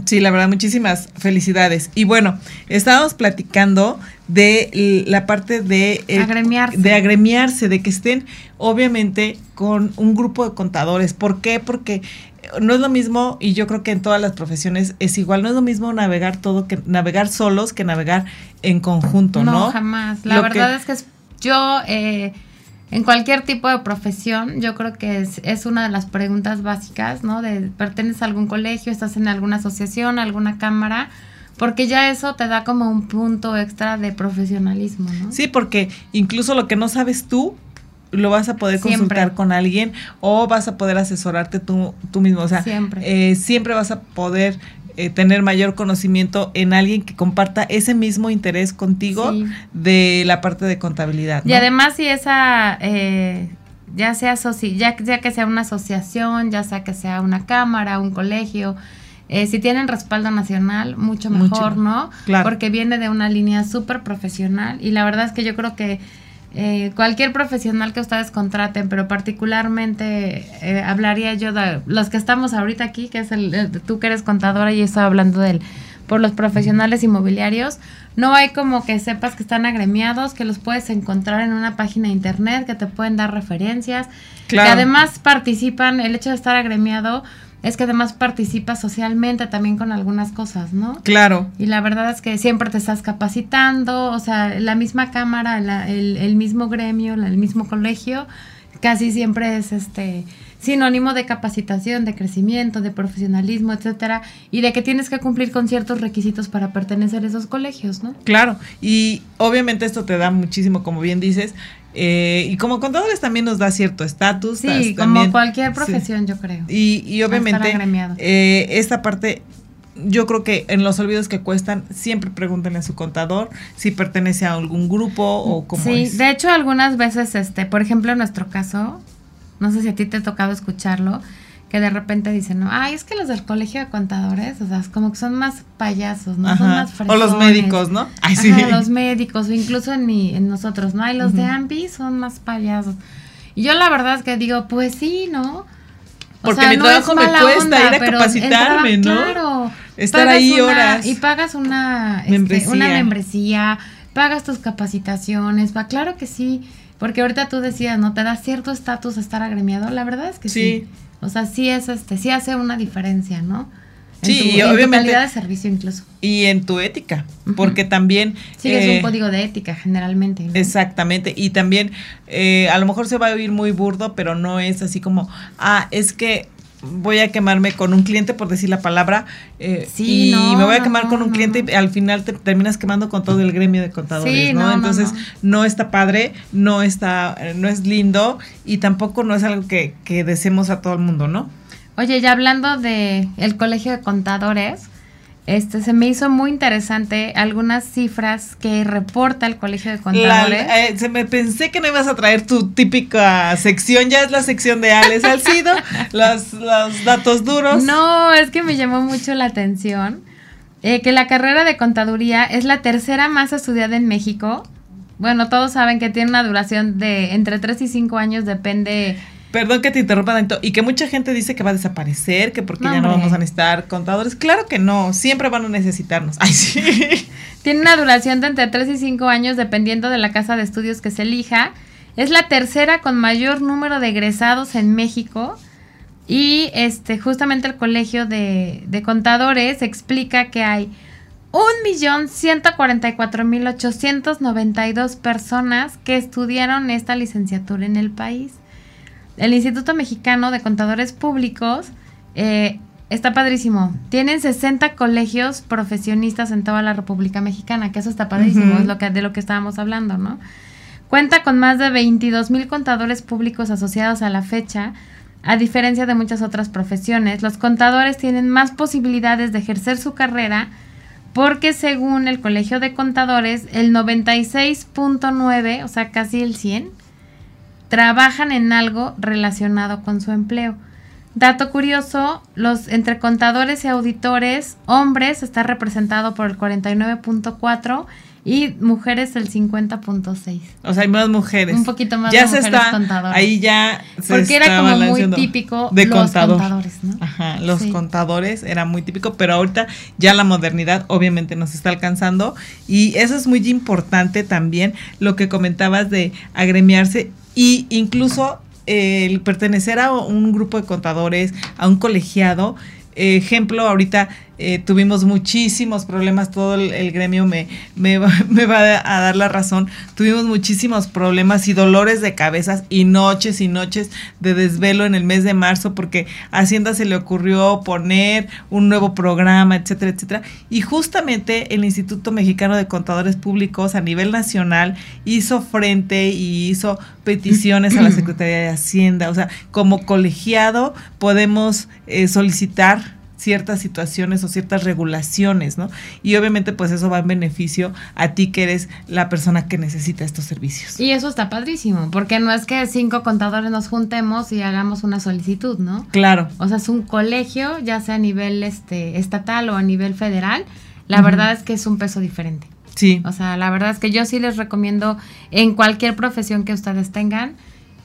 Sí, la verdad, muchísimas felicidades. Y bueno, estábamos platicando de la parte de, eh, agremiarse. de agremiarse, de que estén obviamente con un grupo de contadores. ¿Por qué? Porque no es lo mismo, y yo creo que en todas las profesiones es igual, no es lo mismo navegar todo que navegar solos que navegar en conjunto, ¿no? No, jamás. La verdad es que yo, eh, en cualquier tipo de profesión, yo creo que es, es, una de las preguntas básicas, ¿no? De perteneces a algún colegio, estás en alguna asociación, alguna cámara, porque ya eso te da como un punto extra de profesionalismo, ¿no? Sí, porque incluso lo que no sabes tú, lo vas a poder consultar con alguien o vas a poder asesorarte tú, tú mismo. O sea, siempre, eh, siempre vas a poder eh, tener mayor conocimiento en alguien que comparta ese mismo interés contigo de la parte de contabilidad. Y además si esa, eh, ya, sea ya, ya que sea una asociación, ya sea que sea una cámara, un colegio, eh, si tienen respaldo nacional, mucho mejor, ¿no? Claro. Porque viene de una línea súper profesional y la verdad es que yo creo que eh, cualquier profesional que ustedes contraten, pero particularmente eh, hablaría yo de los que estamos ahorita aquí, que es el, tú que eres contadora y estaba hablando de él, por los profesionales inmobiliarios, no hay como que sepas que están agremiados, que los puedes encontrar en una página de internet, que te pueden dar referencias, que además participan, el hecho de estar agremiado es que además participas socialmente también con algunas cosas, ¿no? Claro. Y la verdad es que siempre te estás capacitando, o sea, la misma cámara, el, el, mismo gremio, el mismo colegio, casi siempre es este sinónimo de capacitación, de crecimiento, de profesionalismo, etcétera, y de que tienes que cumplir con ciertos requisitos para pertenecer a esos colegios, ¿no? Claro, y obviamente esto te da muchísimo, como bien dices, eh, y como contadores también nos da cierto estatus. Sí, como cualquier profesión, yo creo. Y, y obviamente eh, esta parte, yo creo que en los olvidos que cuestan, siempre pregúntenle a su contador si pertenece a algún grupo o cómo sí, de hecho algunas veces, este, por ejemplo en nuestro caso, no sé si a ti te ha tocado escucharlo, que de repente dicen, no, ay, es que los del colegio de contadores, o sea, como que son más payasos, ¿no? Son más fresones. O los médicos, ¿no? Ay, sí. los médicos, o incluso en, mi, en nosotros, ¿no? hay los de AMBI son más payasos. Y yo la verdad es que digo, pues sí, ¿no? Porque mi trabajo me cuesta ir a capacitarme, ¿no? Claro. Estar ahí horas. Y pagas una, este, una membresía, pagas tus capacitaciones, va, claro que sí. Porque ahorita tú decías, ¿no? Te da cierto estatus estar agremiado. La verdad es que sí. sí. O sea, sí es este, sí hace una diferencia, ¿no? sí, y obviamente. calidad de servicio incluso. Y en tu ética, porque también. Sí, es un eh, código de ética generalmente. Exactamente, y también eh, a lo mejor se va a oír muy burdo, pero no es así como, ah, es que voy a quemarme con un cliente por decir la palabra eh, y me voy a quemar con un cliente y al final te terminas quemando con todo el gremio de contadores, ¿no? Entonces no, está padre, no está, no es lindo y tampoco no es algo que, que deseemos a todo el mundo, ¿no? Oye, ya hablando de el colegio de contadores, este, se me hizo muy interesante algunas cifras que reporta el Colegio de Contadores. Eh, se me pensé que no ibas a traer tu típica sección, ya es la sección de Alex Alcido, [LAUGHS] los, los datos duros. No, es que me llamó mucho la atención eh, que la carrera de contaduría es la tercera más estudiada en México. Bueno, todos saben que tiene una duración de entre 3 y 5 años, depende Perdón que te interrumpa tanto. Y que mucha gente dice que va a desaparecer, que porque ya no vamos a necesitar contadores. Claro que no, siempre van a necesitarnos. [LAUGHS] Ay, sí. Tiene una duración de entre 3 y 5 años dependiendo de la casa de estudios que se elija. Es la tercera con mayor número de egresados en México. Y este, justamente el Colegio de, de Contadores explica que hay 1.144.892 personas que estudiaron esta licenciatura en el país el Instituto Mexicano de Contadores Públicos eh, está padrísimo. Tienen 60 colegios profesionistas en toda la República Mexicana, que eso está padrísimo, es lo que, de lo que estábamos hablando, ¿no? Cuenta con más de 22 mil contadores públicos asociados a la fecha. A diferencia de muchas otras profesiones, los contadores tienen más posibilidades de ejercer su carrera porque según el Colegio de Contadores, el 96.9, o sea, casi el 100, trabajan en algo relacionado con su empleo. Dato curioso, los entre contadores y auditores, hombres está representado por el 49.4 y mujeres el 50.6. O sea, hay más mujeres. Un poquito más ya de se está, contadoras. Ahí ya se Porque era como muy típico de los contadores, ¿no? Ajá, los contadores era muy típico, pero ahorita ya la modernidad obviamente nos está alcanzando y eso es muy importante también lo que comentabas de agremiarse y incluso el pertenecer a un grupo de contadores, a un colegiado, ejemplo, ahorita eh, tuvimos muchísimos problemas, todo el, gremio me, me, [LAUGHS] me, va a dar la razón, tuvimos muchísimos problemas y dolores de cabezas y noches y noches de desvelo en el mes de marzo porque a Hacienda se le ocurrió poner un nuevo programa, etcétera, etcétera. Y justamente el Instituto Mexicano de Contadores Públicos a nivel nacional hizo frente y hizo peticiones a la [CLEARS THROAT] Secretaría de Hacienda. O sea, como colegiado podemos eh, solicitar ciertas situaciones o ciertas regulaciones, ¿no? Y obviamente pues eso va en beneficio a ti que eres la persona que necesita estos servicios. Y eso está padrísimo, porque no es que cinco contadores nos juntemos y hagamos una solicitud, ¿no? Claro. O sea, es un colegio, ya sea a nivel este estatal o a nivel federal, la verdad es que es un peso diferente. Sí. O sea, la verdad es que yo sí les recomiendo en cualquier profesión que ustedes tengan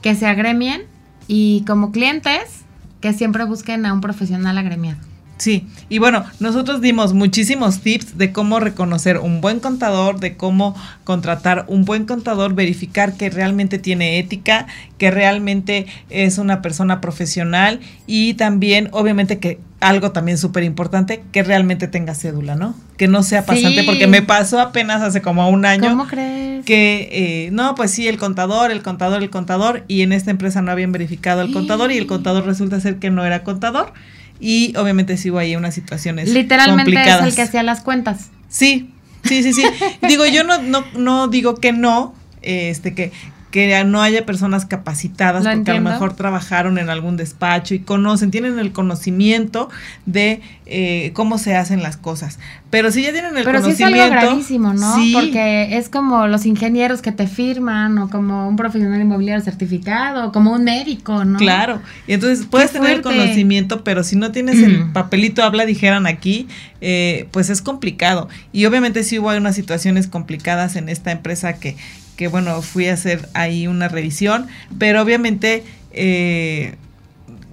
que se agremien y como clientes que siempre busquen a un profesional agremiado. Sí, y bueno, nosotros dimos muchísimos tips de cómo reconocer un buen contador, de cómo contratar un buen contador, verificar que realmente tiene ética, que realmente es una persona profesional y también, obviamente, que algo también súper importante, que realmente tenga cédula, ¿no? Que no sea pasante, porque me pasó apenas hace como un año. ¿Cómo crees? Que, eh, no, pues sí, el contador, el contador, el contador, y en esta empresa no habían verificado el contador y el contador resulta ser que no era contador y obviamente sí hubo ahí unas situaciones Literalmente es el que hacía las cuentas. Sí, sí, sí, sí. digo, yo no, no, no digo que no, este, que, que no haya personas capacitadas porque a lo mejor trabajaron en algún despacho y conocen, tienen el conocimiento de eh, cómo se hacen las cosas. Pero si ya tienen el conocimiento. Pero sí es algo gravísimo, ¿no? Porque es como los ingenieros que te firman, o como un profesional inmobiliario certificado, o como un médico, ¿no? Claro. Y entonces puedes tener el conocimiento, pero si no tienes el [CLEARS THROAT] papelito habla, dijeran aquí, eh, pues es complicado. Y obviamente sí hubo unas situaciones complicadas en esta empresa que que bueno, fui a hacer ahí una revisión, pero obviamente eh,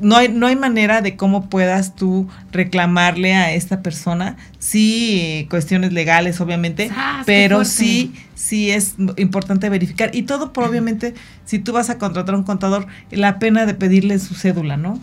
no, hay, no hay manera de cómo puedas tú reclamarle a esta persona, sí, cuestiones legales obviamente, ah, pero sí, sí es importante verificar y todo por obviamente, si tú vas a contratar a un contador, la pena de pedirle su cédula, ¿no?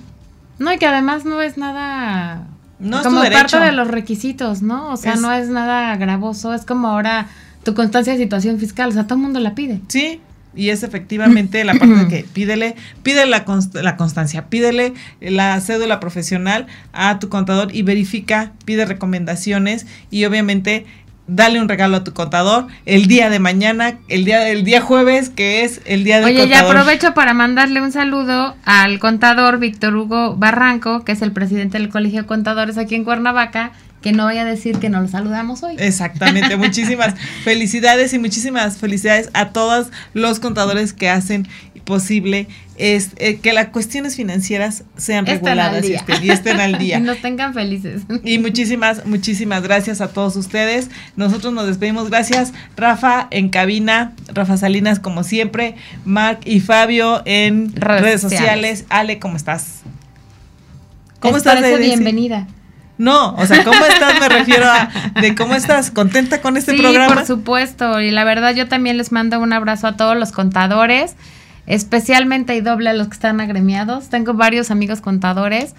No, y que además no es nada... No como es parte de los requisitos, ¿no? O sea, no es nada gravoso, es como ahora tu constancia de situación fiscal, o sea, todo el mundo la pide. Sí, y es efectivamente la parte de que [CLEARS THROAT] pídele, pídele la, la, constancia, pídele la cédula profesional a tu contador y verifica, pide recomendaciones y obviamente dale un regalo a tu contador el día de mañana, el día del día jueves, que es el día del Oye, ya aprovecho para mandarle un saludo al contador Víctor Hugo Barranco, que es el presidente del Colegio de Contadores aquí en Cuernavaca, que no vaya a decir que no lo saludamos hoy. Exactamente, [LAUGHS] muchísimas felicidades y muchísimas felicidades a todos los contadores que hacen posible es eh, que las cuestiones financieras sean reguladas y estén, y estén, al día. [LAUGHS] y nos tengan felices. Y muchísimas, muchísimas gracias a todos ustedes. Nosotros nos despedimos. Gracias, Rafa, en cabina, Rafa Salinas, como siempre, Mark y Fabio en redes, sociales. Ale, ¿cómo estás? ¿Cómo estás? bienvenida. No, o sea, ¿cómo estás? Me refiero a de cómo estás, contenta con este programa. Sí, por supuesto, y la verdad yo también les mando un abrazo a todos los contadores, especialmente y doble a los que están agremiados. Tengo varios amigos contadores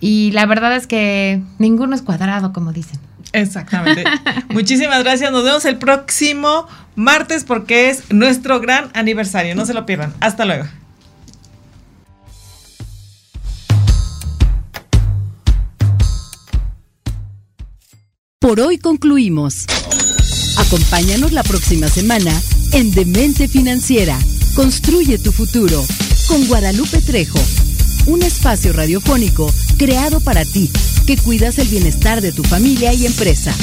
y la verdad es que ninguno es cuadrado, como dicen. Exactamente. [LAUGHS] Muchísimas gracias. Nos vemos el próximo martes porque es nuestro gran aniversario. No se lo pierdan. Hasta luego. Por hoy concluimos. Acompáñanos la próxima semana en Demente Financiera. Construye tu futuro con Guadalupe Trejo. Un espacio radiofónico creado para ti que cuidas el bienestar de tu familia y empresa.